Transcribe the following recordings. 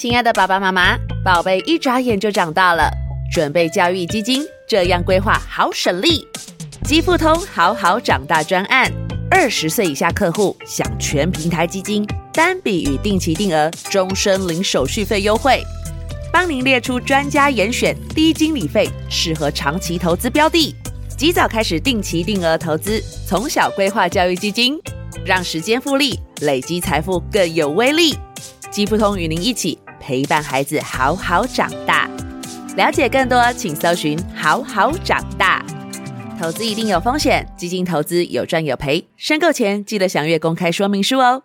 亲爱的爸爸妈妈，宝贝一眨眼就长大了，准备教育基金，这样规划好省力。基富通好好长大专案，二十岁以下客户享全平台基金单笔与定期定额终身零手续费优惠，帮您列出专家严选低经理费适合长期投资标的，及早开始定期定额投资，从小规划教育基金，让时间复利累积财富更有威力。基富通与您一起。陪伴孩子好好长大，了解更多，请搜寻“好好长大”。投资一定有风险，基金投资有赚有赔，申购前记得详阅公开说明书哦。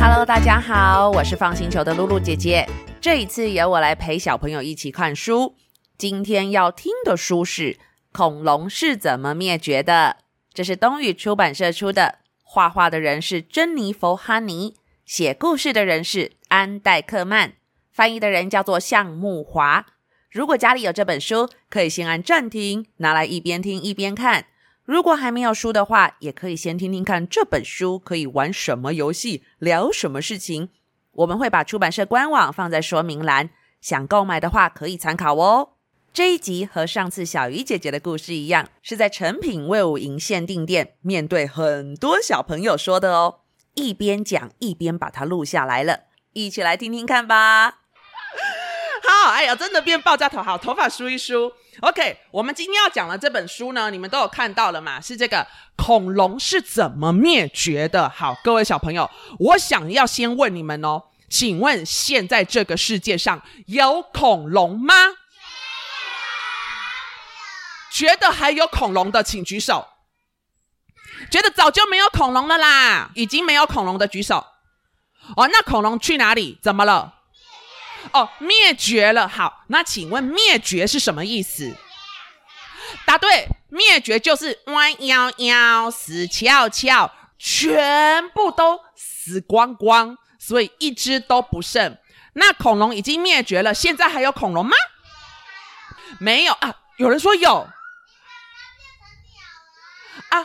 Hello，大家好，我是放星球的露露姐姐。这一次由我来陪小朋友一起看书。今天要听的书是。恐龙是怎么灭绝的？这是东宇出版社出的，画画的人是珍妮佛·哈尼，写故事的人是安·戴克曼，翻译的人叫做向木华。如果家里有这本书，可以先按暂停，拿来一边听一边看。如果还没有书的话，也可以先听听看这本书可以玩什么游戏，聊什么事情。我们会把出版社官网放在说明栏，想购买的话可以参考哦。这一集和上次小鱼姐姐的故事一样，是在诚品卫武营限定店面对很多小朋友说的哦。一边讲一边把它录下来了，一起来听听看吧。好，哎呀，真的变爆炸头，好，头发梳一梳。OK，我们今天要讲的这本书呢，你们都有看到了嘛？是这个恐龙是怎么灭绝的？好，各位小朋友，我想要先问你们哦，请问现在这个世界上有恐龙吗？觉得还有恐龙的，请举手。觉得早就没有恐龙了啦，已经没有恐龙的举手。哦，那恐龙去哪里？怎么了？哦，灭绝了。好，那请问灭绝是什么意思？答对，灭绝就是弯腰腰，死翘翘，全部都死光光，所以一只都不剩。那恐龙已经灭绝了，现在还有恐龙吗？没有啊，有人说有。啊，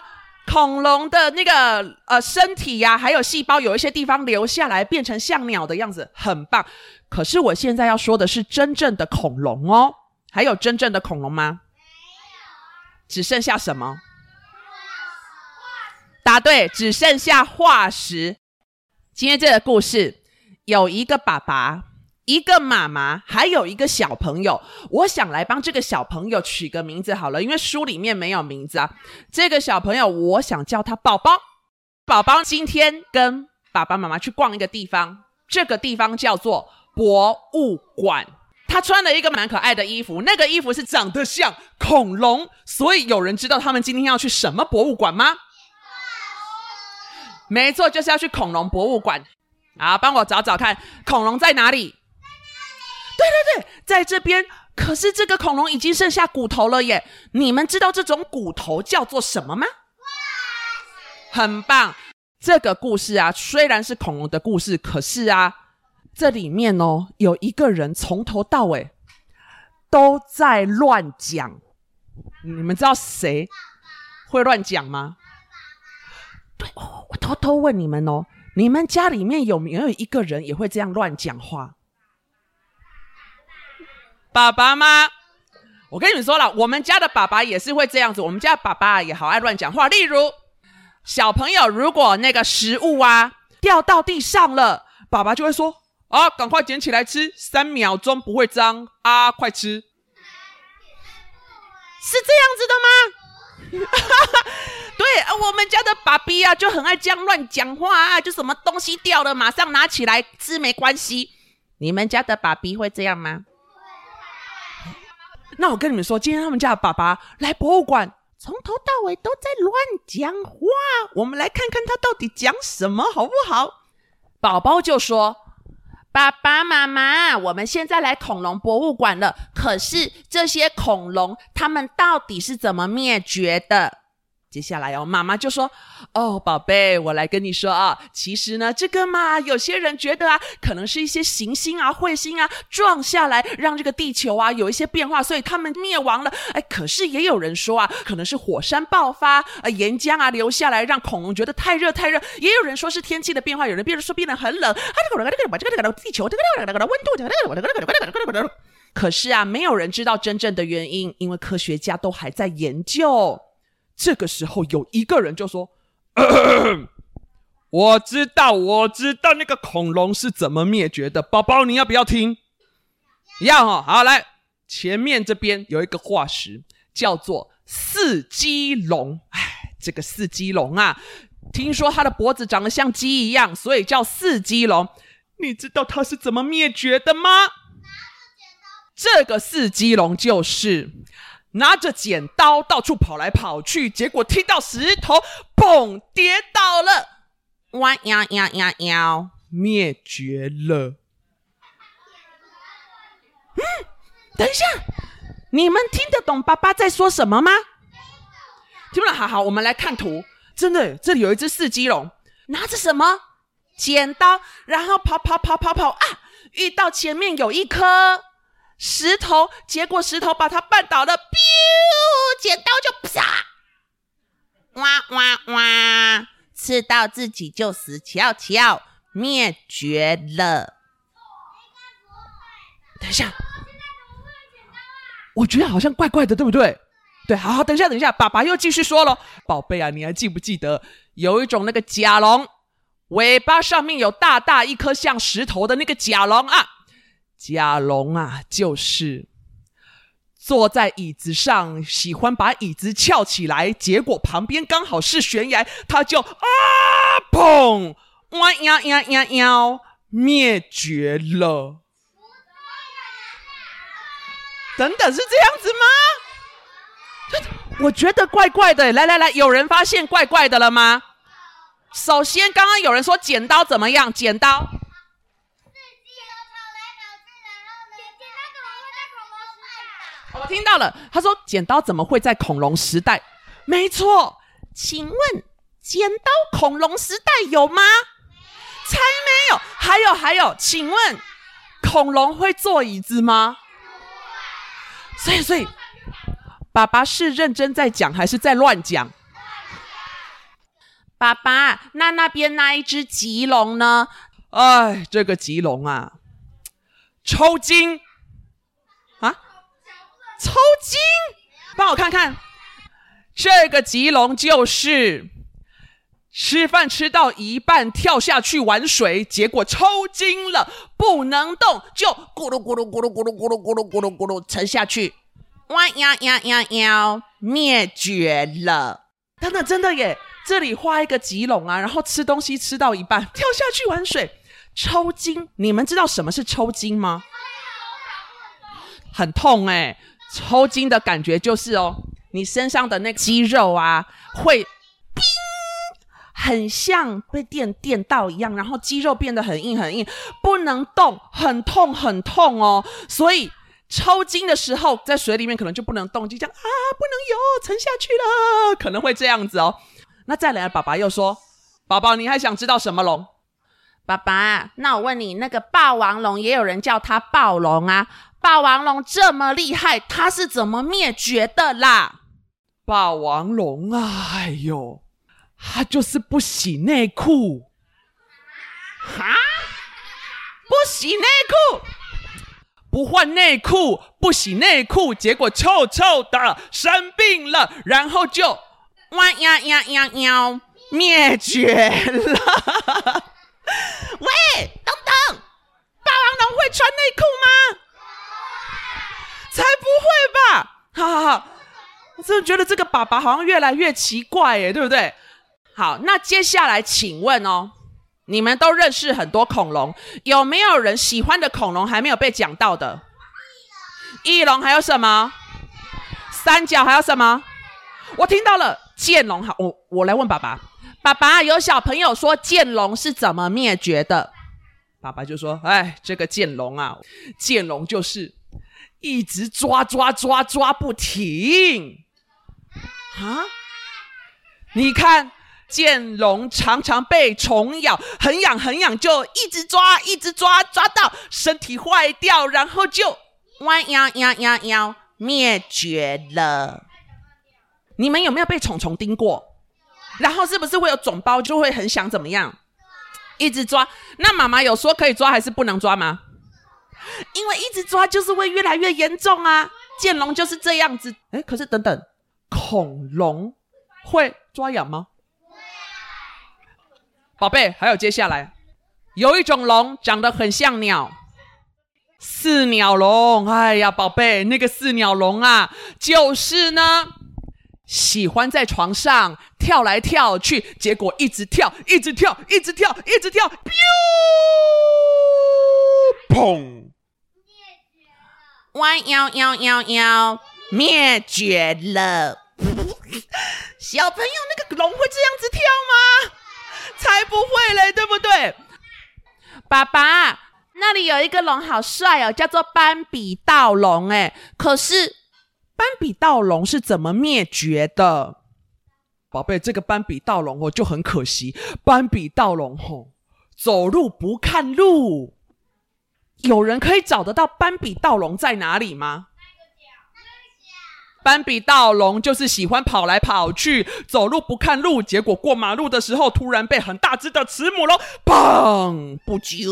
恐龙的那个呃身体呀、啊，还有细胞，有一些地方留下来，变成像鸟的样子，很棒。可是我现在要说的是真正的恐龙哦，还有真正的恐龙吗？没有，只剩下什么？答对，只剩下化石。今天这个故事有一个爸爸。一个妈妈，还有一个小朋友，我想来帮这个小朋友取个名字好了，因为书里面没有名字啊。这个小朋友，我想叫他宝宝。宝宝今天跟爸爸妈妈去逛一个地方，这个地方叫做博物馆。他穿了一个蛮可爱的衣服，那个衣服是长得像恐龙，所以有人知道他们今天要去什么博物馆吗？没错，就是要去恐龙博物馆。好，帮我找找看，恐龙在哪里？对对，在这边。可是这个恐龙已经剩下骨头了耶！你们知道这种骨头叫做什么吗？很棒。这个故事啊，虽然是恐龙的故事，可是啊，这里面哦，有一个人从头到尾都在乱讲。你们知道谁会乱讲吗？对，我偷偷问你们哦，你们家里面有没有一个人也会这样乱讲话？爸爸吗？我跟你们说了，我们家的爸爸也是会这样子。我们家爸爸也好爱乱讲话。例如，小朋友如果那个食物啊掉到地上了，爸爸就会说：“啊，赶快捡起来吃，三秒钟不会脏啊，快吃。”是这样子的吗？对，我们家的爸比啊就很爱这样乱讲话啊，就什么东西掉了，马上拿起来吃没关系。你们家的爸比会这样吗？那我跟你们说，今天他们家的爸爸来博物馆，从头到尾都在乱讲话。我们来看看他到底讲什么，好不好？宝宝就说：“爸爸妈妈，我们现在来恐龙博物馆了。可是这些恐龙，他们到底是怎么灭绝的？”接下来哦，妈妈就说：“哦，宝贝，我来跟你说啊，其实呢，这个嘛，有些人觉得啊，可能是一些行星啊、彗星啊撞下来，让这个地球啊有一些变化，所以他们灭亡了。哎，可是也有人说啊，可能是火山爆发，呃，岩浆啊流下来，让恐龙觉得太热太热。也有人说是天气的变化，有人变得说变得很冷。啊，这个这个这个这个这个地球这个这个这个温度这个这个这个这个这个这个。可是啊，没有人知道真正的原因，因为科学家都还在研究。”这个时候，有一个人就说：“咳咳我知道，我知道那个恐龙是怎么灭绝的。宝宝，你要不要听？要哈，好来，前面这边有一个化石，叫做四鸡龙。哎，这个四鸡龙啊，听说它的脖子长得像鸡一样，所以叫四鸡龙。你知道它是怎么灭绝的吗？这个四鸡龙就是。”拿着剪刀到处跑来跑去，结果踢到石头，砰，跌倒了，哇呀呀呀呀，灭绝了。嗯，等一下，你们听得懂爸爸在说什么吗？听不懂，好好，我们来看图。真的，这里有一只四鸡龙，拿着什么？剪刀，然后跑跑跑跑跑啊，遇到前面有一颗。石头，结果石头把它绊倒了彪剪刀就啪，哇哇哇，刺到自己就死翘翘，灭绝了。等一下，我觉得好像怪怪的，对不对？对，好好，等一下，等一下，爸爸又继续说了，宝贝啊，你还记不记得有一种那个甲龙，尾巴上面有大大一颗像石头的那个甲龙啊？甲龙啊，就是坐在椅子上，喜欢把椅子翘起来，结果旁边刚好是悬崖，他就啊砰，哇呀呀呀呀，灭绝了。等等，是这样子吗？我觉得怪怪的。来来来，有人发现怪怪的了吗？首先，刚刚有人说剪刀怎么样？剪刀。我听到了，他说剪刀怎么会在恐龙时代？没错，请问剪刀恐龙时代有吗？才没有。还有还有，请问恐龙会坐椅子吗？所以所以，爸爸是认真在讲还是在乱讲？爸爸，那那边那一只棘龙呢？哎，这个棘龙啊，抽筋。抽筋，帮我看看，这个棘龙就是吃饭吃到一半跳下去玩水，结果抽筋了，不能动，就咕噜咕噜咕噜咕噜咕噜咕噜咕噜咕噜沉下去，哇呀呀呀呀，灭绝了！等等，真的耶，这里画一个棘龙啊，然后吃东西吃到一半跳下去玩水，抽筋。你们知道什么是抽筋吗？很痛哎。抽筋的感觉就是哦，你身上的那个肌肉啊，会冰，很像被电电到一样，然后肌肉变得很硬很硬，不能动，很痛很痛哦。所以抽筋的时候，在水里面可能就不能动，就这样啊，不能游，沉下去了，可能会这样子哦。那再来，爸爸又说，宝宝，你还想知道什么龙？爸爸，那我问你，那个霸王龙也有人叫它暴龙啊。霸王龙这么厉害，它是怎么灭绝的啦？霸王龙啊，哎呦，它就是不洗内裤，哈？不洗内裤，不换内裤，不洗内裤，结果臭臭的，生病了，然后就哇呀呀呀呀，灭绝了。喂，等等，霸王龙会穿内裤吗？才不会吧！好好好，我真的觉得这个爸爸好像越来越奇怪耶，对不对？好，那接下来请问哦，你们都认识很多恐龙，有没有人喜欢的恐龙还没有被讲到的？翼龙还有什么？三角还有什么？我听到了剑龙。好，我我来问爸爸。爸爸，有小朋友说剑龙是怎么灭绝的？爸爸就说：哎，这个剑龙啊，剑龙就是。一直抓抓抓抓不停，啊！你看，剑龙常常被虫咬，很痒很痒，就一直抓，一直抓，抓到身体坏掉，然后就弯腰腰腰腰灭绝了。你们有没有被虫虫叮过？然后是不是会有肿包，就会很想怎么样？一直抓。那妈妈有说可以抓还是不能抓吗？因为一直抓就是会越来越严重啊。剑龙就是这样子。哎，可是等等，恐龙会抓痒吗？宝贝，还有接下来，有一种龙长得很像鸟，四鸟龙。哎呀，宝贝，那个四鸟龙啊，就是呢。喜欢在床上跳来跳去，结果一直跳，一直跳，一直跳，一直跳，砰！弯腰腰腰腰，灭绝了。小朋友，那个龙会这样子跳吗？才不会嘞，对不对？爸爸，那里有一个龙，好帅哦，叫做斑比盗龙。哎，可是。斑比盗龙是怎么灭绝的？宝贝，这个斑比盗龙哦就很可惜。斑比盗龙吼，走路不看路。有人可以找得到斑比盗龙在哪里吗？斑比盗龙就是喜欢跑来跑去，走路不看路，结果过马路的时候，突然被很大只的慈母龙砰不久，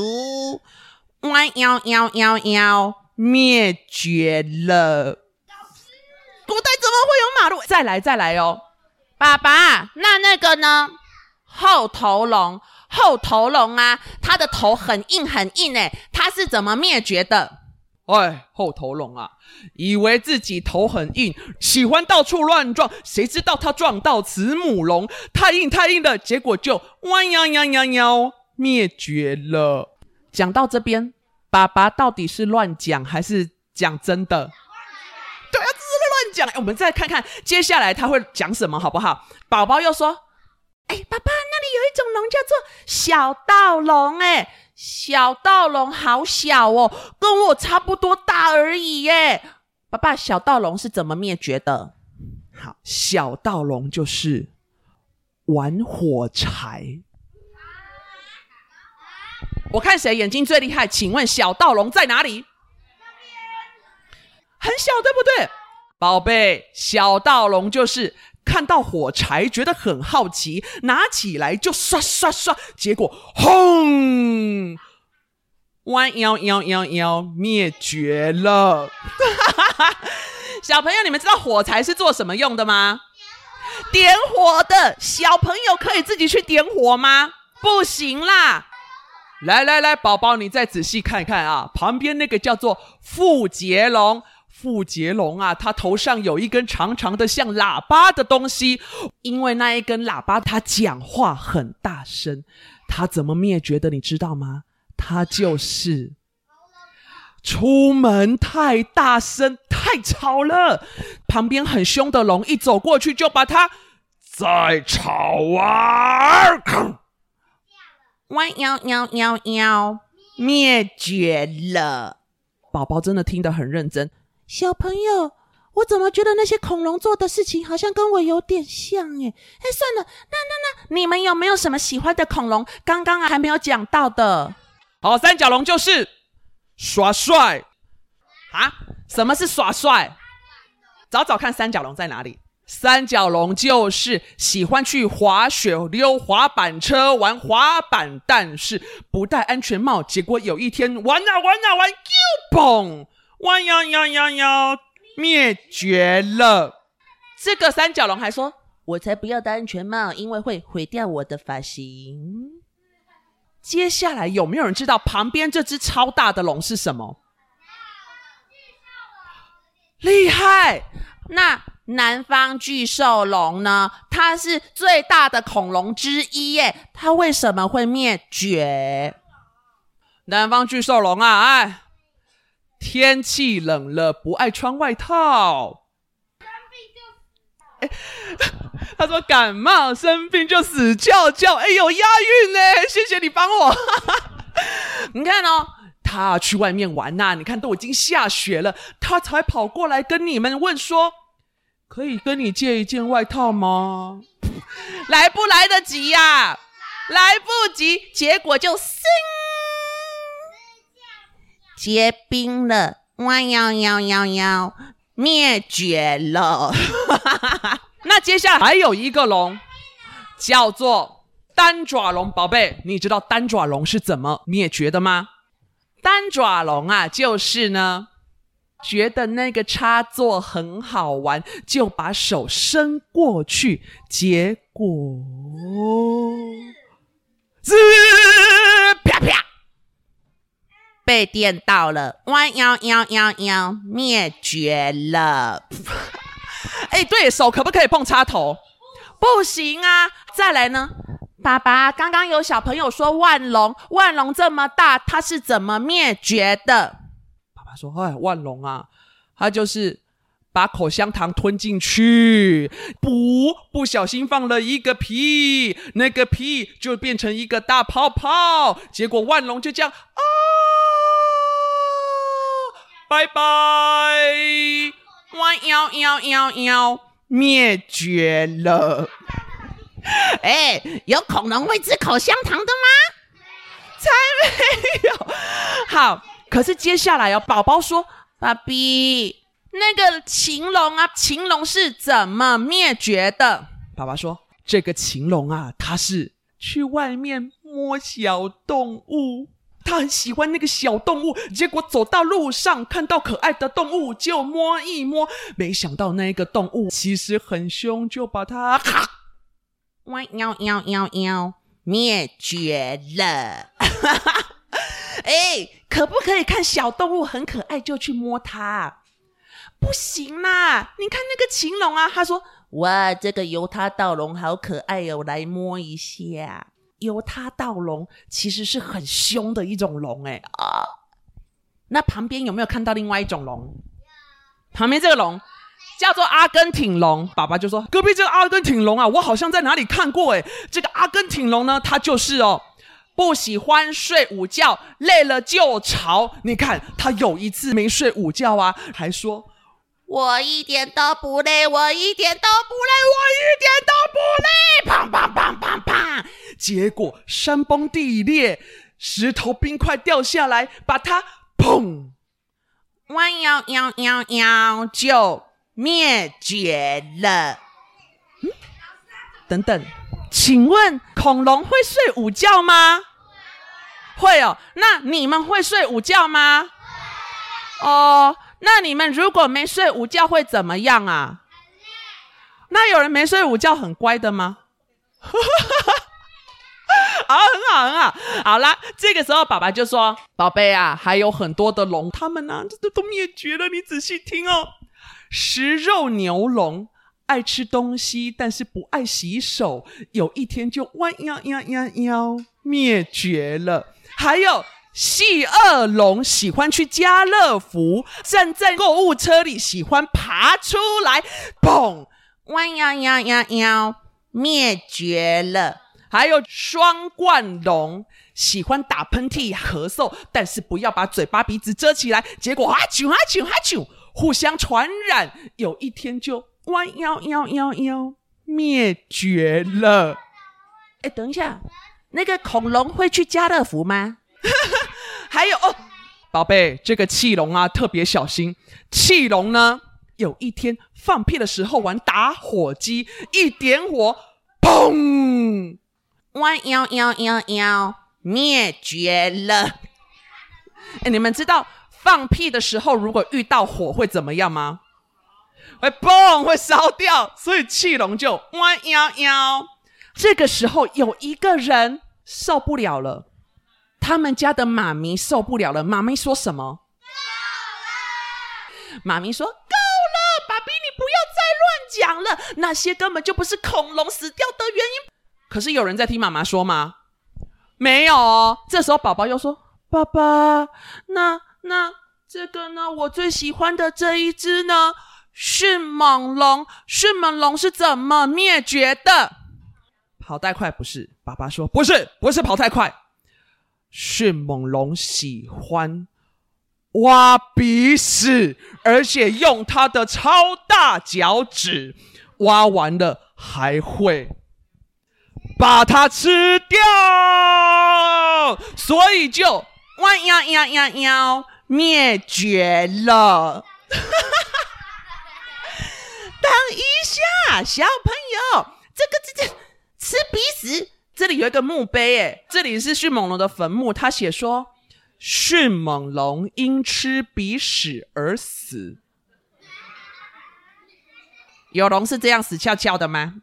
弯腰腰腰腰灭绝了。古代怎么会有马路？再来再来哦，爸爸，那那个呢？后头龙，后头龙啊，它的头很硬很硬诶，它是怎么灭绝的？哎，后头龙啊，以为自己头很硬，喜欢到处乱撞，谁知道它撞到慈母龙，太硬太硬的，结果就弯腰腰腰腰灭绝了。讲到这边，爸爸到底是乱讲还是讲真的？对啊，这是乱讲来，我们再看看接下来他会讲什么，好不好？宝宝又说：“哎，爸爸，那里有一种龙叫做小盗龙，哎，小盗龙好小哦，跟我差不多大而已耶。爸爸，小盗龙是怎么灭绝的？好，小盗龙就是玩火柴。我看谁眼睛最厉害？请问小盗龙在哪里？很小，对不对？”宝贝，小盗龙就是看到火柴觉得很好奇，拿起来就刷刷刷，结果轰，弯腰腰腰腰灭绝了。小朋友，你们知道火柴是做什么用的吗？点火的。小朋友可以自己去点火吗？不行啦。来来来，宝宝，你再仔细看看啊，旁边那个叫做富杰龙。腹节龙啊，它头上有一根长长的像喇叭的东西，因为那一根喇叭它讲话很大声，它怎么灭绝的？你知道吗？他就是出门太大声太吵了，旁边很凶的龙一走过去就把它再吵啊，弯腰腰腰腰灭绝了。宝宝真的听得很认真。小朋友，我怎么觉得那些恐龙做的事情好像跟我有点像？诶哎，算了，那那那，你们有没有什么喜欢的恐龙？刚刚啊还没有讲到的。好，三角龙就是耍帅啊！什么是耍帅？找找看三角龙在哪里？三角龙就是喜欢去滑雪、溜滑板车、玩滑板，但是不戴安全帽，结果有一天玩啊玩啊玩，又嘣！弯腰腰腰腰，灭绝了。这个三角龙还说：“我才不要戴安全帽，因为会毁掉我的发型。”接下来有没有人知道旁边这只超大的龙是什么？厉害！那南方巨兽龙呢？它是最大的恐龙之一耶。它为什么会灭绝？南方巨兽龙啊，哎。天气冷了，不爱穿外套。哎，他说感冒生病就死翘翘。哎呦，押韵呢！谢谢你帮我。你看哦，他去外面玩呐、啊，你看都已经下雪了，他才跑过来跟你们问说，可以跟你借一件外套吗？来不来得及呀、啊？来不及，结果就生结冰了，弯腰腰腰腰，灭绝了。那接下来还有一个龙，叫做单爪龙。宝贝，你知道单爪龙是怎么灭绝的吗？单爪龙啊，就是呢，觉得那个插座很好玩，就把手伸过去，结果滋啪啪，被电到了，弯腰腰腰腰，灭绝了。哎，对，手可不可以碰插头？不行啊！再来呢？爸爸，刚刚有小朋友说万龙，万龙这么大，它是怎么灭绝的？爸爸说：“哎，万龙啊，它就是把口香糖吞进去，不不小心放了一个屁，那个屁就变成一个大泡泡，结果万龙就这样啊，拜拜，弯腰腰腰腰，灭绝了。”哎，有恐龙会吃口香糖的吗？才没有。好，可是接下来哦，宝宝说：“爸比，那个禽龙啊，禽龙是怎么灭绝的？”爸爸说：“这个禽龙啊，它是去外面摸小动物，他很喜欢那个小动物，结果走到路上看到可爱的动物就摸一摸，没想到那个动物其实很凶，就把它。”弯腰腰腰腰，灭绝了！哎，可不可以看小动物很可爱就去摸它？不行啦！你看那个禽龙啊，他说：“哇，这个犹他道龙好可爱哦，来摸一下。”由他到龙其实是很凶的一种龙哎啊！那旁边有没有看到另外一种龙？旁边这个龙。叫做阿根廷龙，爸爸就说：“隔壁这个阿根廷龙啊，我好像在哪里看过诶。这个阿根廷龙呢，它就是哦，不喜欢睡午觉，累了就吵。你看，他有一次没睡午觉啊，还说我一点都不累，我一点都不累，我一点都不累。砰砰砰砰砰，结果山崩地裂，石头冰块掉下来，把它砰，弯腰腰腰腰就。”灭绝了。嗯，等等，请问恐龙会睡午觉吗？会哦。那你们会睡午觉吗？哦，那你们如果没睡午觉会怎么样啊？那有人没睡午觉很乖的吗？好，很好，很好。好啦，这个时候爸爸就说：“宝贝啊，还有很多的龙，他们呢，这都都灭绝了。你仔细听哦。”食肉牛龙爱吃东西，但是不爱洗手，有一天就弯腰腰腰腰灭绝了。还有细顎龙喜欢去家乐福，站在购物车里喜欢爬出来，砰，弯腰腰腰腰灭绝了。还有双冠龙喜欢打喷嚏、咳嗽，但是不要把嘴巴鼻子遮起来，结果哈啾哈啾哈啾。互相传染，有一天就弯腰腰腰腰灭绝了。哎，等一下，那个恐龙会去家乐福吗？还有哦，宝贝，这个气龙啊，特别小心。气龙呢，有一天放屁的时候玩打火机，一点火，砰，弯腰腰腰腰灭绝了。哎，你们知道？放屁的时候，如果遇到火会怎么样吗？会嘣，会烧掉。所以气龙就弯腰腰。这个时候有一个人受不了了，他们家的妈咪受不了了。妈咪说什么？妈咪说：“够了，爸比，你不要再乱讲了。那些根本就不是恐龙死掉的原因。”可是有人在听妈妈说吗？没有哦。这时候宝宝又说：“爸爸，那……”那这个呢？我最喜欢的这一只呢？迅猛龙，迅猛龙是怎么灭绝的？跑太快不是？爸爸说不是，不是跑太快。迅猛龙喜欢挖鼻屎，而且用它的超大脚趾挖完了还会把它吃掉，所以就哇呀呀呀呀灭绝了。等一下，小朋友，这个这这吃鼻屎，这里有一个墓碑，哎，这里是迅猛龙的坟墓，他写说迅猛龙因吃鼻屎而死。有龙是这样死翘翘的吗？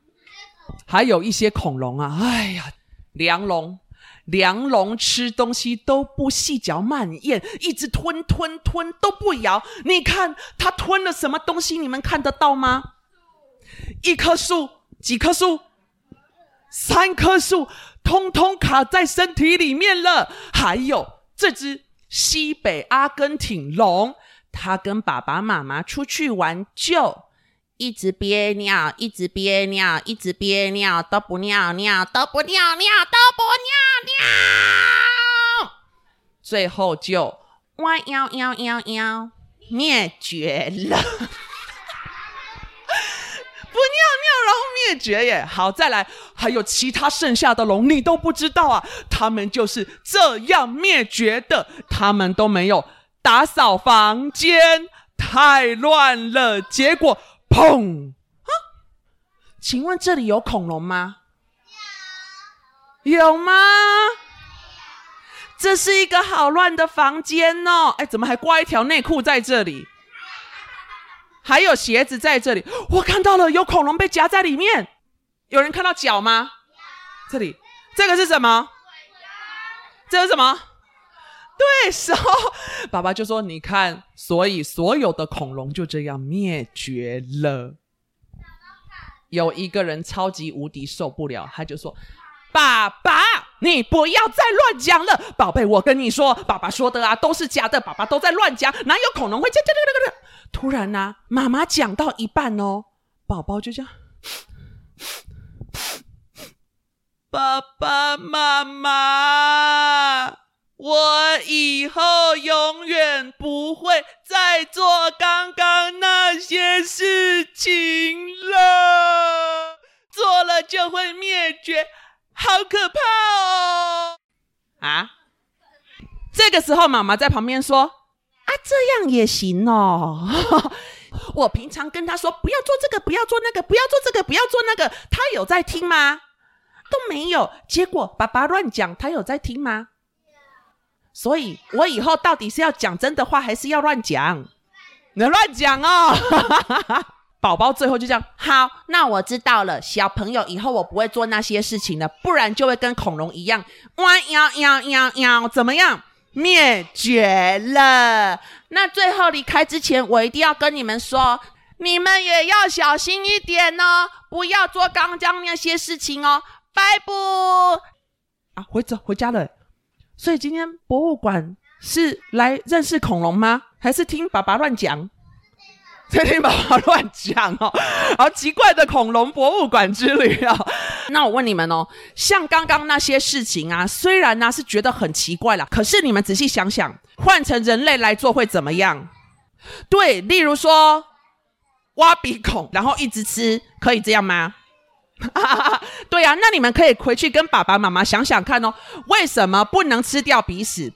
还有一些恐龙啊，哎呀，梁龙，梁龙吃东西都不细嚼慢咽，一直吞吞吞都不咬。你看它吞了什么东西？你们看得到吗？一棵树，几棵树？三棵树，通通卡在身体里面了。还有这只西北阿根廷龙，它跟爸爸妈妈出去玩就。一直憋尿，一直憋尿，一直憋尿，都不尿尿，都不尿尿，都不尿尿，最后就哇喵喵喵喵灭绝了，不尿尿然后灭绝耶！好，再来，还有其他剩下的龙，你都不知道啊？他们就是这样灭绝的，他们都没有打扫房间，太乱了，结果。砰！啊，请问这里有恐龙吗？有。有吗？这是一个好乱的房间哦。哎，怎么还挂一条内裤在这里？还有鞋子在这里。我看到了，有恐龙被夹在里面。有人看到脚吗？这里，这个是什么？这是什么？对手，爸爸就说：“你看，所以所有的恐龙就这样灭绝了。”有一个人超级无敌受不了，他就说：“爸爸，你不要再乱讲了，宝贝，我跟你说，爸爸说的啊都是假的，爸爸都在乱讲，哪有恐龙会这这这这这？”突然呢、啊，妈妈讲到一半哦，宝宝就这样：“爸爸妈妈。”我以后永远不会再做刚刚那些事情了，做了就会灭绝，好可怕哦！啊，这个时候妈妈在旁边说：“啊，这样也行哦。”我平常跟他说不要做这个，不要做那个，不要做这个，不要做那个，他有在听吗？都没有。结果爸爸乱讲，他有在听吗？所以，我以后到底是要讲真的话，还是要乱讲？你乱讲哦！宝宝最后就这样，好，那我知道了。小朋友，以后我不会做那些事情了，不然就会跟恐龙一样，哇呀呀呀呀，怎么样？灭绝了。那最后离开之前，我一定要跟你们说，你们也要小心一点哦，不要做刚刚那些事情哦。拜拜。啊，回走回家了。所以今天博物馆是来认识恐龙吗？还是听爸爸乱讲？在听爸爸乱讲哦，好奇怪的恐龙博物馆之旅啊！那我问你们哦，像刚刚那些事情啊，虽然呢是觉得很奇怪啦，可是你们仔细想想，换成人类来做会怎么样？对，例如说挖鼻孔，然后一直吃，可以这样吗？对呀、那你们可以回去跟爸爸妈妈想想看哦，为什么不能吃掉鼻屎？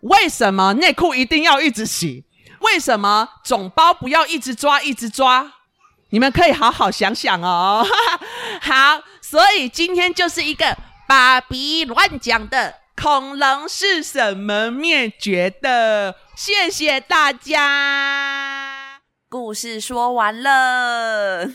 为什么内裤一定要一直洗？为什么总包不要一直抓一直抓？你们可以好好想想哦。好，所以今天就是一个爸比乱讲的恐龙是什么灭绝的？谢谢大家，故事说完了。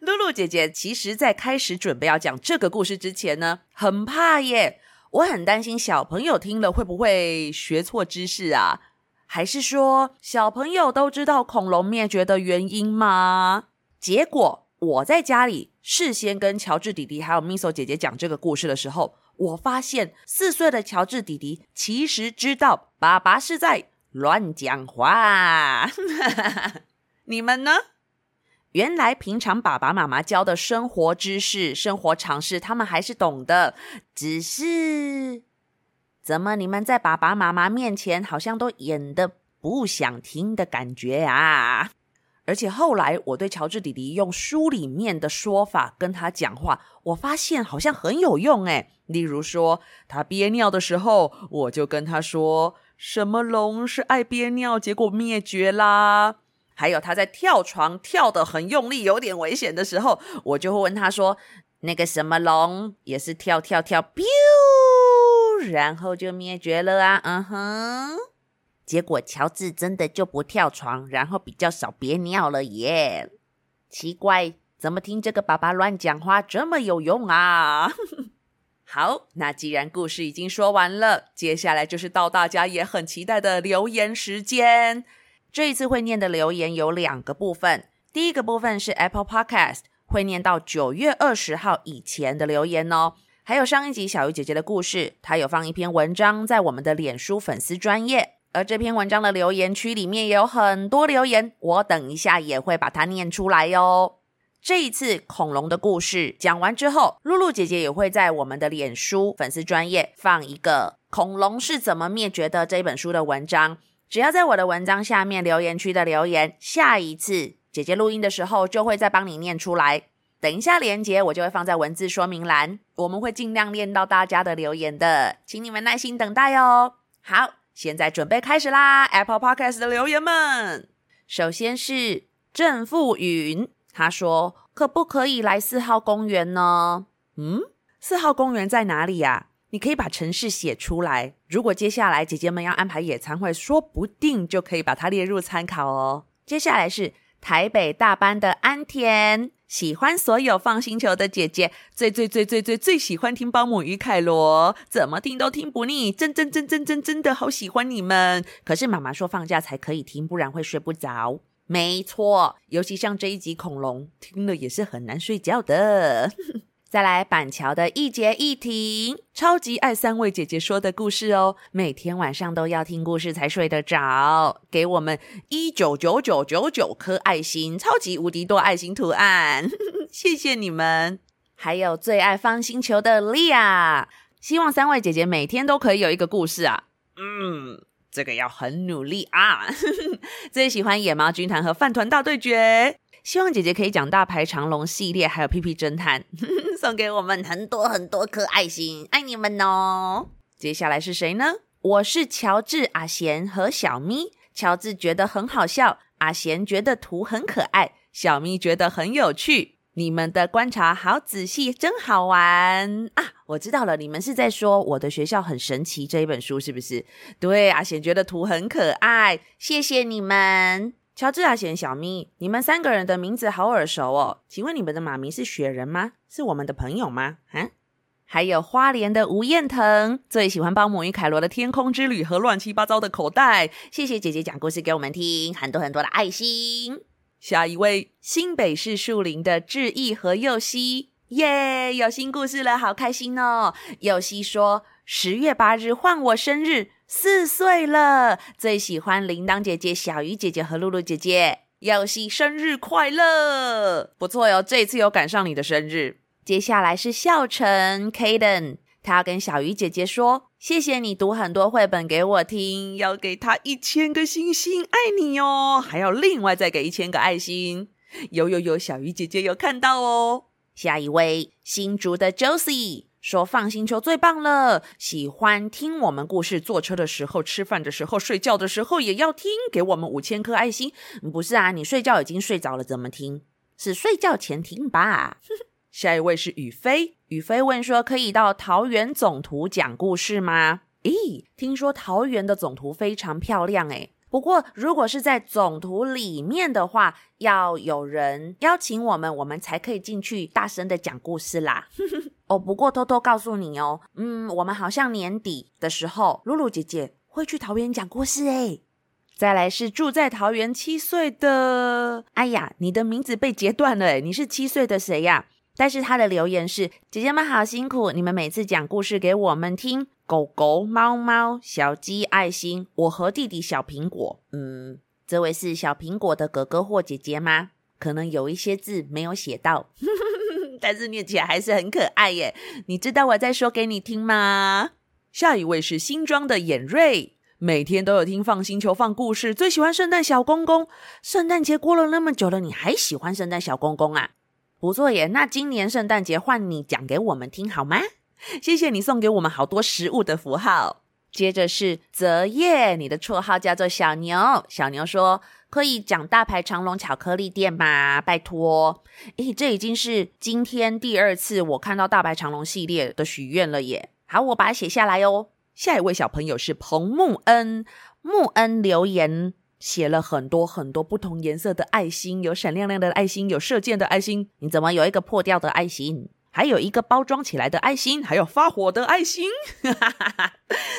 露露姐姐其实，在开始准备要讲这个故事之前呢，很怕耶。我很担心小朋友听了会不会学错知识啊？还是说小朋友都知道恐龙灭绝的原因吗？结果我在家里事先跟乔治弟弟还有 Miso 姐姐讲这个故事的时候，我发现四岁的乔治弟弟其实知道爸爸是在乱讲话。你们呢？原来平常爸爸妈妈教的生活知识、生活常识，他们还是懂的。只是，怎么你们在爸爸妈妈面前好像都演得不想听的感觉啊？而且后来我对乔治弟弟用书里面的说法跟他讲话，我发现好像很有用诶。例如说，他憋尿的时候，我就跟他说：“什么龙是爱憋尿，结果灭绝啦？”还有他在跳床跳得很用力，有点危险的时候，我就会问他说：“那个什么龙也是跳跳跳，biu，然后就灭绝了啊？”嗯哼，结果乔治真的就不跳床，然后比较少憋尿了耶。奇怪，怎么听这个爸爸乱讲话这么有用啊？好，那既然故事已经说完了，接下来就是到大家也很期待的留言时间。这一次会念的留言有两个部分，第一个部分是 Apple Podcast 会念到九月二十号以前的留言哦，还有上一集小鱼姐姐的故事，她有放一篇文章在我们的脸书粉丝专页，而这篇文章的留言区里面也有很多留言，我等一下也会把它念出来哟。这一次恐龙的故事讲完之后，露露姐姐也会在我们的脸书粉丝专业放一个《恐龙是怎么灭绝的》这本书的文章。只要在我的文章下面留言区的留言，下一次姐姐录音的时候就会再帮你念出来。等一下连接我就会放在文字说明栏，我们会尽量念到大家的留言的，请你们耐心等待哦。好，现在准备开始啦！Apple Podcast 的留言们，首先是郑富云，他说：“可不可以来四号公园呢？”嗯，四号公园在哪里呀？你可以把城市写出来。如果接下来姐姐们要安排野餐会，说不定就可以把它列入参考哦。接下来是台北大班的安田，喜欢所有放星球的姐姐，最最最最最最喜欢听保姆与凯罗，怎么听都听不腻，真真真真真真的好喜欢你们。可是妈妈说放假才可以听，不然会睡不着。没错，尤其像这一集恐龙，听了也是很难睡觉的。再来板桥的一节一停，超级爱三位姐姐说的故事哦，每天晚上都要听故事才睡得着，给我们一九九九九九颗爱心，超级无敌多爱心图案，谢谢你们！还有最爱 FUN 星球的莉亚，希望三位姐姐每天都可以有一个故事啊，嗯，这个要很努力啊，最喜欢野猫军团和饭团大对决。希望姐姐可以讲大排长龙系列，还有屁屁侦探，送给我们很多很多颗爱心，爱你们哦！接下来是谁呢？我是乔治、阿贤和小咪。乔治觉得很好笑，阿贤觉得图很可爱，小咪觉得很有趣。你们的观察好仔细，真好玩啊！我知道了，你们是在说我的学校很神奇这一本书是不是？对，阿贤觉得图很可爱，谢谢你们。乔治、阿贤、小咪，你们三个人的名字好耳熟哦。请问你们的妈咪是雪人吗？是我们的朋友吗？啊？还有花莲的吴彦腾，最喜欢包姆与凯罗的天空之旅和乱七八糟的口袋。谢谢姐姐讲故事给我们听，很多很多的爱心。下一位，新北市树林的志毅和佑希，耶，有新故事了，好开心哦。佑希说：十月八日换我生日。四岁了，最喜欢铃铛姐姐、小鱼姐姐和露露姐姐。佑熙生日快乐！不错哟，这次有赶上你的生日。接下来是孝成 Kaden，他要跟小鱼姐姐说：“谢谢你读很多绘本给我听，要给他一千个星星，爱你哦！还要另外再给一千个爱心。”有有有，小鱼姐姐有看到哦。下一位，新竹的 Josie。说放心球最棒了，喜欢听我们故事，坐车的时候、吃饭的时候、睡觉的时候也要听，给我们五千颗爱心。不是啊，你睡觉已经睡着了，怎么听？是睡觉前听吧。下一位是宇飞，宇飞问说：可以到桃园总图讲故事吗？咦，听说桃园的总图非常漂亮诶。不过，如果是在总图里面的话，要有人邀请我们，我们才可以进去大声的讲故事啦。哦，不过偷偷告诉你哦，嗯，我们好像年底的时候，露露姐姐会去桃园讲故事诶。再来是住在桃园七岁的，哎呀，你的名字被截断了，你是七岁的谁呀？但是他的留言是：姐姐们好辛苦，你们每次讲故事给我们听。狗狗、猫猫、小鸡、爱心，我和弟弟小苹果。嗯，这位是小苹果的哥哥或姐姐吗？可能有一些字没有写到，但是念起来还是很可爱耶。你知道我在说给你听吗？下一位是新装的眼瑞，每天都有听放星球放故事，最喜欢圣诞小公公。圣诞节过了那么久了，你还喜欢圣诞小公公啊？不错耶，那今年圣诞节换你讲给我们听好吗？谢谢你送给我们好多食物的符号。接着是泽叶，你的绰号叫做小牛。小牛说：“可以讲大排长龙巧克力店吗？拜托。”诶，这已经是今天第二次我看到大排长龙系列的许愿了耶。好，我把它写下来哦。下一位小朋友是彭木恩，木恩留言写了很多很多不同颜色的爱心，有闪亮亮的爱心，有射箭的爱心。你怎么有一个破掉的爱心？还有一个包装起来的爱心，还有发火的爱心，哈哈哈哈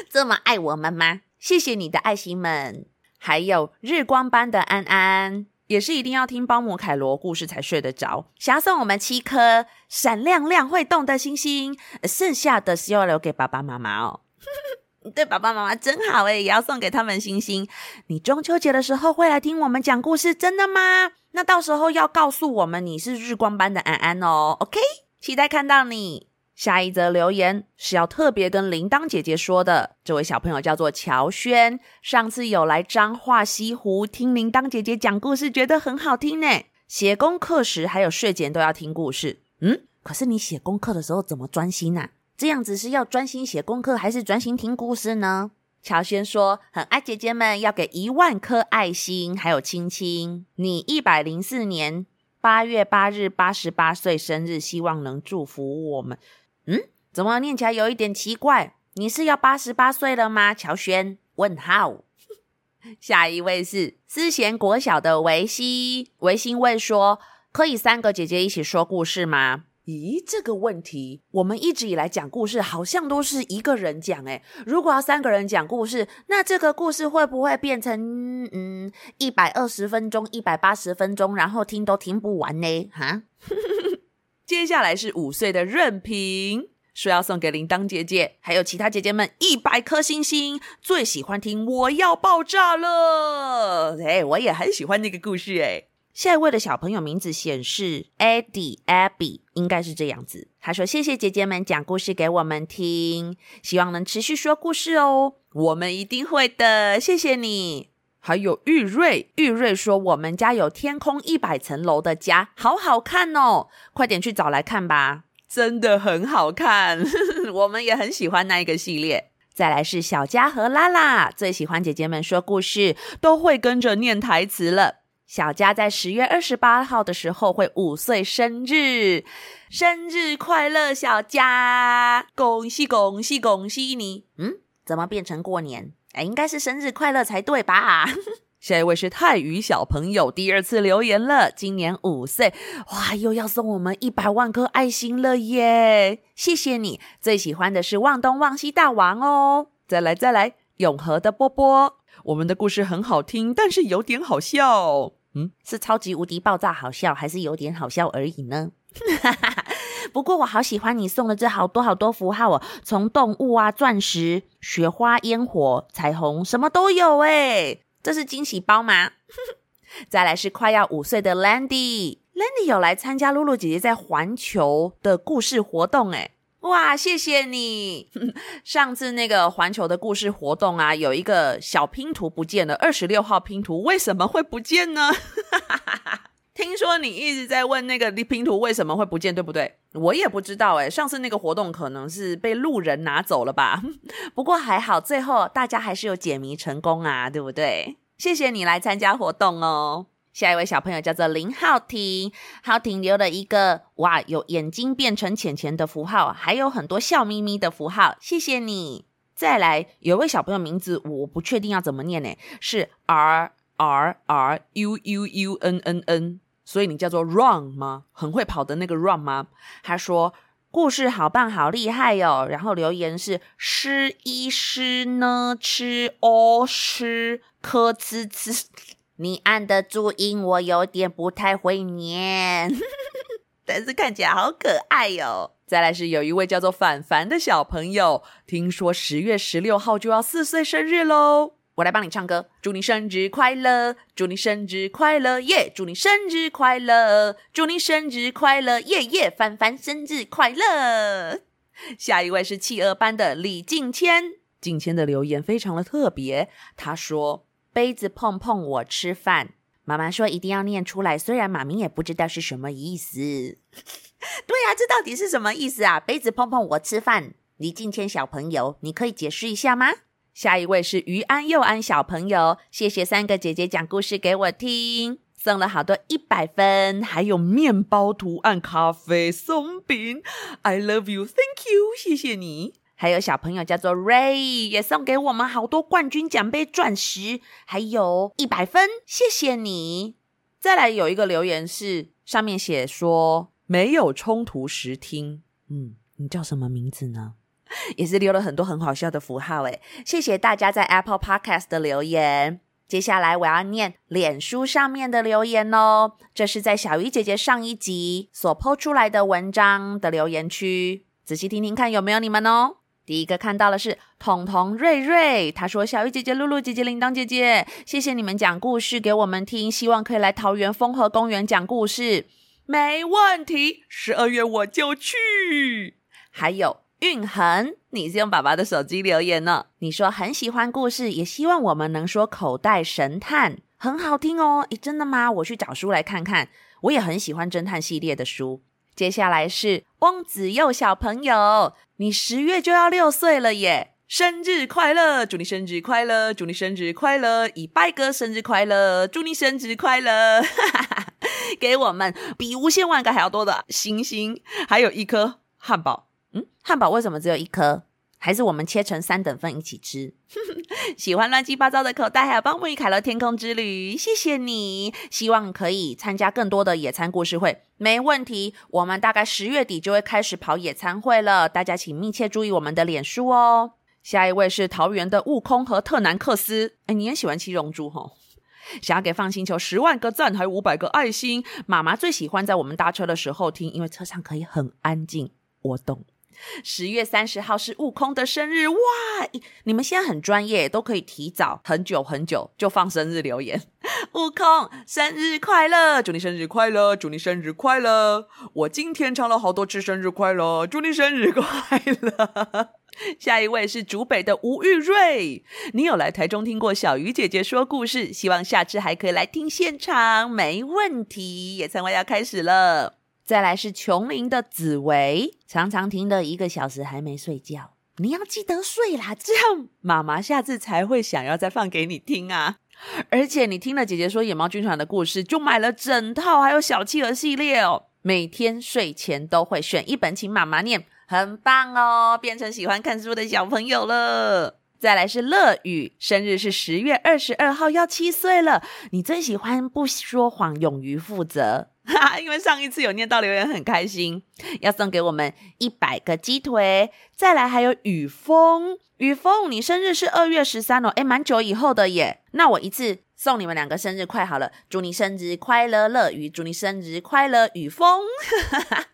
这么爱我们吗？谢谢你的爱心们。还有日光般的安安，也是一定要听包姆凯罗故事才睡得着，想要送我们七颗闪亮亮会动的星星，剩下的是要留给爸爸妈妈哦。你对爸爸妈妈真好诶，也要送给他们星星。你中秋节的时候会来听我们讲故事，真的吗？那到时候要告诉我们你是日光班的安安哦，OK？期待看到你。下一则留言是要特别跟铃铛姐姐说的，这位小朋友叫做乔轩，上次有来彰化西湖听铃铛姐姐讲故事，觉得很好听呢。写功课时还有睡前都要听故事。嗯，可是你写功课的时候怎么专心啊？这样子是要专心写功课，还是专心听故事呢？乔轩说很爱姐姐们，要给一万颗爱心，还有亲亲。你一百零四年。八月八日，八十八岁生日，希望能祝福我们。嗯，怎么念起来有一点奇怪？你是要八十八岁了吗？乔轩？问号。下一位是思贤国小的维希，维新问说：可以三个姐姐一起说故事吗？咦，这个问题，我们一直以来讲故事好像都是一个人讲诶。如果要三个人讲故事，那这个故事会不会变成嗯一百二十分钟、一百八十分钟，然后听都听不完呢？哈，接下来是五岁的任平，说要送给铃铛姐姐还有其他姐姐们一百颗星星，最喜欢听我要爆炸了。哎，我也很喜欢那个故事诶。下一位的小朋友名字显示 Eddie Abby，应该是这样子。他说：“谢谢姐姐们讲故事给我们听，希望能持续说故事哦。我们一定会的，谢谢你。”还有玉瑞，玉瑞说：“我们家有天空一百层楼的家，好好看哦，快点去找来看吧，真的很好看，我们也很喜欢那一个系列。”再来是小佳和拉拉，最喜欢姐姐们说故事，都会跟着念台词了。小佳在十月二十八号的时候会五岁生日，生日快乐，小佳！恭喜恭喜恭喜你！嗯，怎么变成过年？哎，应该是生日快乐才对吧？下一位是泰语小朋友，第二次留言了，今年五岁，哇，又要送我们一百万颗爱心了耶！谢谢你，最喜欢的是旺东旺西大王哦。再来再来，永和的波波，我们的故事很好听，但是有点好笑。嗯，是超级无敌爆炸好笑，还是有点好笑而已呢？不过我好喜欢你送的这好多好多符号哦，从动物啊、钻石、雪花、烟火、彩虹，什么都有诶。这是惊喜包吗？再来是快要五岁的 Landy，Landy 有来参加露露姐姐在环球的故事活动诶。哇，谢谢你！上次那个环球的故事活动啊，有一个小拼图不见了，二十六号拼图为什么会不见呢？听说你一直在问那个拼图为什么会不见，对不对？我也不知道诶，上次那个活动可能是被路人拿走了吧？不过还好，最后大家还是有解谜成功啊，对不对？谢谢你来参加活动哦。下一位小朋友叫做林浩庭，浩庭留了一个哇，有眼睛变成浅浅的符号，还有很多笑眯眯的符号，谢谢你。再来，有位小朋友名字我不确定要怎么念呢，是 R R R U U U N N N，所以你叫做 Run 吗？很会跑的那个 Run 吗？他说故事好棒，好厉害哟、哦。然后留言是诗一诗呢，吃哦吃科呲呲。你按的注音我有点不太会念，但是看起来好可爱哟、哦。再来是有一位叫做凡凡的小朋友，听说十月十六号就要四岁生日喽，我来帮你唱歌，祝你生日快乐，祝你生日快乐耶，祝你生日快乐，祝你生日快乐耶耶，凡凡生日快乐。下一位是企鹅班的李敬谦。敬谦的留言非常的特别，他说：“杯子碰碰我吃饭。”妈妈说一定要念出来，虽然妈咪也不知道是什么意思。对呀、啊，这到底是什么意思啊？杯子碰碰我吃饭。李敬谦小朋友，你可以解释一下吗？下一位是于安佑安小朋友，谢谢三个姐姐讲故事给我听，送了好多一百分，还有面包图案、咖啡、松饼。I love you, thank you，谢谢你。还有小朋友叫做 Ray，也送给我们好多冠军奖杯、钻石，还有一百分，谢谢你。再来有一个留言是上面写说没有冲突时听，嗯，你叫什么名字呢？也是留了很多很好笑的符号，诶，谢谢大家在 Apple Podcast 的留言。接下来我要念脸书上面的留言哦，这是在小鱼姐姐上一集所 po 出来的文章的留言区，仔细听听看有没有你们哦。第一个看到的是彤彤瑞瑞，他说：“小玉姐姐、露露姐姐、铃铛姐姐，谢谢你们讲故事给我们听，希望可以来桃园丰和公园讲故事，没问题，十二月我就去。”还有运恒，你是用爸爸的手机留言呢？你说很喜欢故事，也希望我们能说口袋神探，很好听哦。诶，真的吗？我去找书来看看。我也很喜欢侦探系列的书。接下来是翁子佑小朋友，你十月就要六岁了耶！生日快乐，祝你生日快乐，祝你生日快乐，一拜哥生日快乐，祝你生日快乐！给我们比无限万个还要多的星星，还有一颗汉堡。嗯，汉堡为什么只有一颗？还是我们切成三等份一起吃。喜欢乱七八糟的口袋，还有帮沐浴凯罗天空之旅，谢谢你。希望可以参加更多的野餐故事会，没问题。我们大概十月底就会开始跑野餐会了，大家请密切注意我们的脸书哦。下一位是桃园的悟空和特南克斯，哎，你也喜欢七龙珠吼？想要给 FUN 星球十万个赞，还有五百个爱心。妈妈最喜欢在我们搭车的时候听，因为车上可以很安静。我懂。十月三十号是悟空的生日哇！你们现在很专业，都可以提早很久很久就放生日留言。悟空生日快乐，祝你生日快乐，祝你生日快乐！我今天唱了好多次生日快乐，祝你生日快乐。下一位是竹北的吴玉瑞，你有来台中听过小鱼姐姐说故事，希望下次还可以来听现场，没问题。野餐会要开始了。再来是琼林的紫薇，常常听的一个小时还没睡觉，你要记得睡啦，这样妈妈下次才会想要再放给你听啊。而且你听了姐姐说野猫军团的故事，就买了整套，还有小企鹅系列哦，每天睡前都会选一本请妈妈念，很棒哦，变成喜欢看书的小朋友了。再来是乐宇，生日是十月二十二号，要七岁了。你最喜欢不说谎，勇于负责。哈哈，因为上一次有念到留言，很开心，要送给我们一百个鸡腿。再来还有雨峰，雨峰，你生日是二月十三哦，诶，蛮久以后的耶。那我一次送你们两个生日快好了，祝你生日快乐，乐宇，祝你生日快乐，雨峰。哈哈，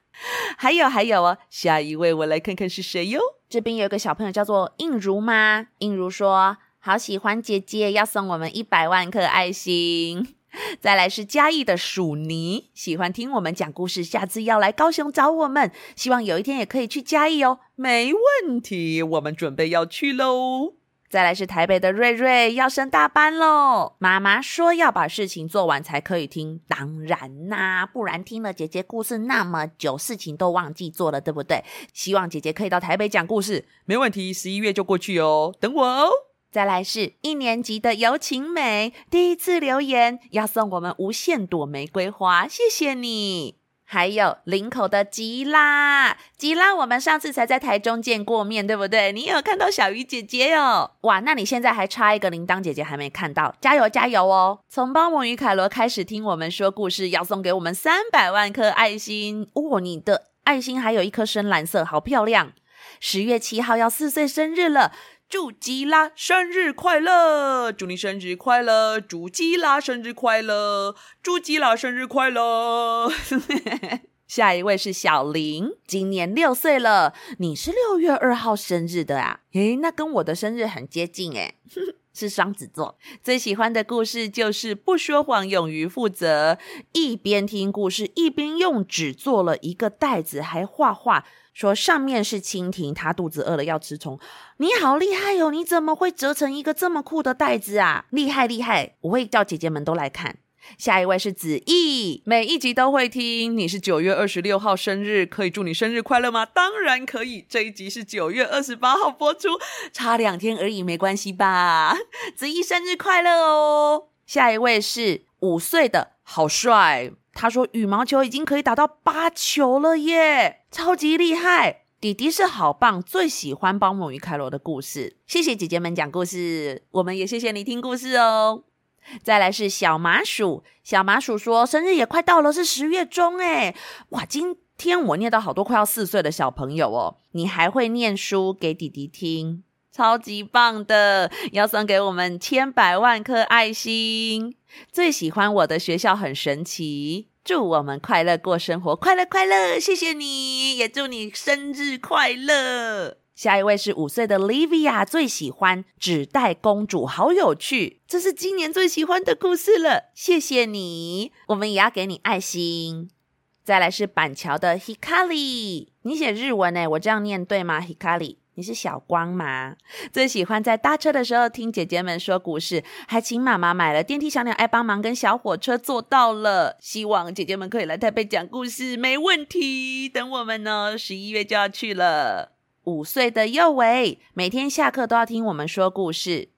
还有还有哦，下一位我来看看是谁哟。这边有一个小朋友叫做映如吗？映如说好喜欢姐姐，要送我们一百万颗爱心。再来是嘉义的薯泥，喜欢听我们讲故事，下次要来高雄找我们，希望有一天也可以去嘉义哦。没问题，我们准备要去喽。再来是台北的瑞瑞，要升大班喽。妈妈说要把事情做完才可以听，当然啦、啊，不然听了姐姐故事那么久，事情都忘记做了，对不对？希望姐姐可以到台北讲故事，没问题，十一月就过去哦，等我哦。再来是一年级的尤晴美，第一次留言要送我们无限朵玫瑰花，谢谢你。还有林口的吉拉，吉拉，我们上次才在台中见过面，对不对？你有看到小鱼姐姐哦？哇，那你现在还差一个铃铛姐姐还没看到，加油加油哦！从帮沐浴凯罗开始听我们说故事，要送给我们三百万颗爱心哦！你的爱心还有一颗深蓝色，好漂亮。十月七号要四岁生日了。祝吉拉生日快乐！祝你生日快乐！祝吉拉生日快乐！祝吉拉生日快乐！下一位是小林，今年六岁了。你是六月二号生日的啊？诶，那跟我的生日很接近诶。是双子座。最喜欢的故事就是不说谎，勇于负责。一边听故事，一边用纸做了一个袋子，还画画，说上面是蜻蜓，它肚子饿了要吃虫。你好厉害哦！你怎么会折成一个这么酷的袋子啊？厉害厉害！我会叫姐姐们都来看。下一位是子毅，每一集都会听。你是九月二十六号生日，可以祝你生日快乐吗？当然可以。这一集是九月二十八号播出，差两天而已，没关系吧？子毅生日快乐哦！下一位是五岁的，好帅。他说羽毛球已经可以打到八球了耶，超级厉害。弟弟是好棒，最喜欢帮母与凯罗的故事。谢谢姐姐们讲故事，我们也谢谢你听故事哦。再来是小麻薯，小麻薯说生日也快到了，是十月中诶。哇，今天我念到好多快要四岁的小朋友哦，你还会念书给弟弟听，超级棒的，要送给我们千百万颗爱心。最喜欢我的学校很神奇，祝我们快乐过生活，快乐快乐，谢谢你，也祝你生日快乐。下一位是五岁的 Livia，最喜欢纸袋公主，好有趣，这是今年最喜欢的故事了。谢谢你，我们也要给你爱心。再来是板桥的 Hikari，你写日文诶，我这样念对吗？Hikari，你是小光吗？最喜欢在搭车的时候听姐姐们说故事，还请妈妈买了电梯小鸟爱帮忙跟小火车做到了。希望姐姐们可以来台北讲故事，没问题。等我们呢，十一月就要去了。五岁的幼伟每天下课都要听我们说故事，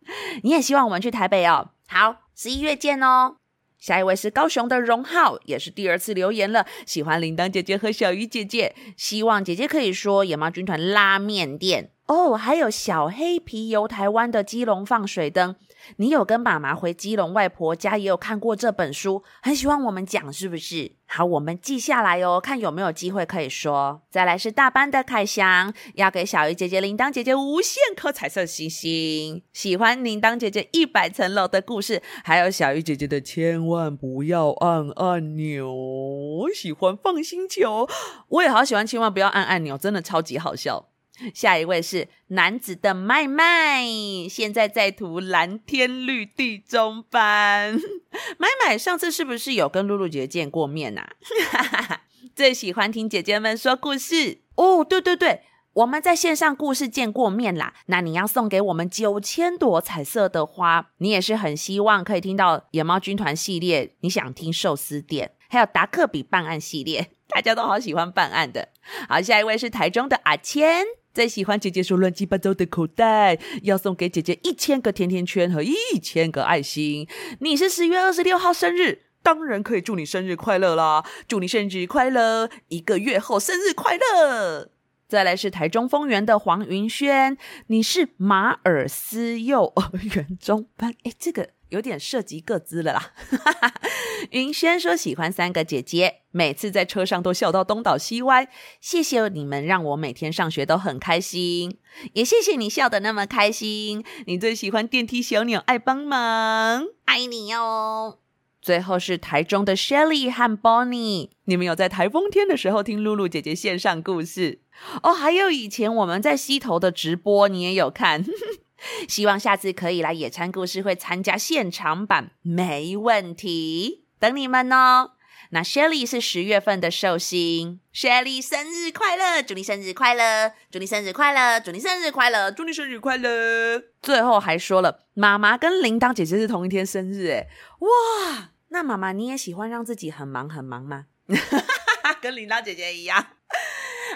你也希望我们去台北哦。好，十一月见哦。下一位是高雄的荣浩，也是第二次留言了，喜欢铃铛姐姐和小鱼姐姐，希望姐姐可以说野猫军团拉面店。哦，还有小黑皮游台湾的基隆放水灯。你有跟妈妈回基隆外婆家，也有看过这本书，很喜欢我们讲，是不是？好，我们记下来哦，看有没有机会可以说。再来是大班的凯翔，要给小鱼姐姐、铃铛姐姐无限颗彩色星星。喜欢铃铛姐姐一百层楼的故事，还有小鱼姐姐的千万不要按按钮。我喜欢放星球，我也好喜欢千万不要按按钮，真的超级好笑。下一位是男子的麦麦，现在在读蓝天绿地中班。麦麦上次是不是有跟露露姐姐见过面啊？最喜欢听姐姐们说故事哦。对对对，我们在线上故事见过面啦。那你要送给我们九千朵彩色的花，你也是很希望可以听到野猫军团系列。你想听寿司店，还有达克比办案系列，大家都好喜欢办案的。好，下一位是台中的阿千。最喜欢姐姐说乱七八糟的口袋，要送给姐姐一千个甜甜圈和一千个爱心。你是十月二十六号生日，当然可以祝你生日快乐啦！祝你生日快乐，一个月后生日快乐。再来是台中丰原的黄云轩，你是马尔斯幼儿园中班，诶，这个。有点涉及各自了啦。云轩说喜欢三个姐姐，每次在车上都笑到东倒西歪。谢谢你们，让我每天上学都很开心。也谢谢你笑得那么开心。你最喜欢电梯小鸟爱帮忙，爱你哦。最后是台中的 Shelly 和 Bonnie，你们有在台风天的时候听露露姐姐线上故事哦？还有以前我们在溪头的直播，你也有看。希望下次可以来野餐故事会参加现场版，没问题，等你们哦。那 Shelly 是十月份的寿星，Shelly 生日快乐，祝你生日快乐，祝你生日快乐，祝你生日快乐，祝你生日快乐。最后还说了，妈妈跟铃铛姐姐是同一天生日，诶，哇，那妈妈你也喜欢让自己很忙很忙吗？跟铃铛姐姐一样。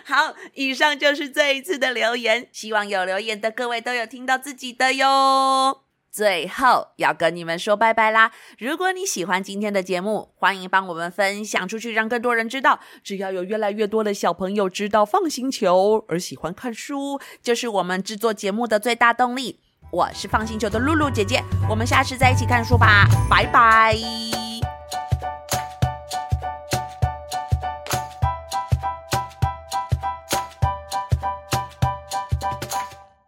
好，以上就是这一次的留言，希望有留言的各位都有听到自己的哟。最后要跟你们说拜拜啦！如果你喜欢今天的节目，欢迎帮我们分享出去，让更多人知道。只要有越来越多的小朋友知道放星球而喜欢看书，就是我们制作节目的最大动力。我是放星球的露露姐姐，我们下次再一起看书吧，拜拜。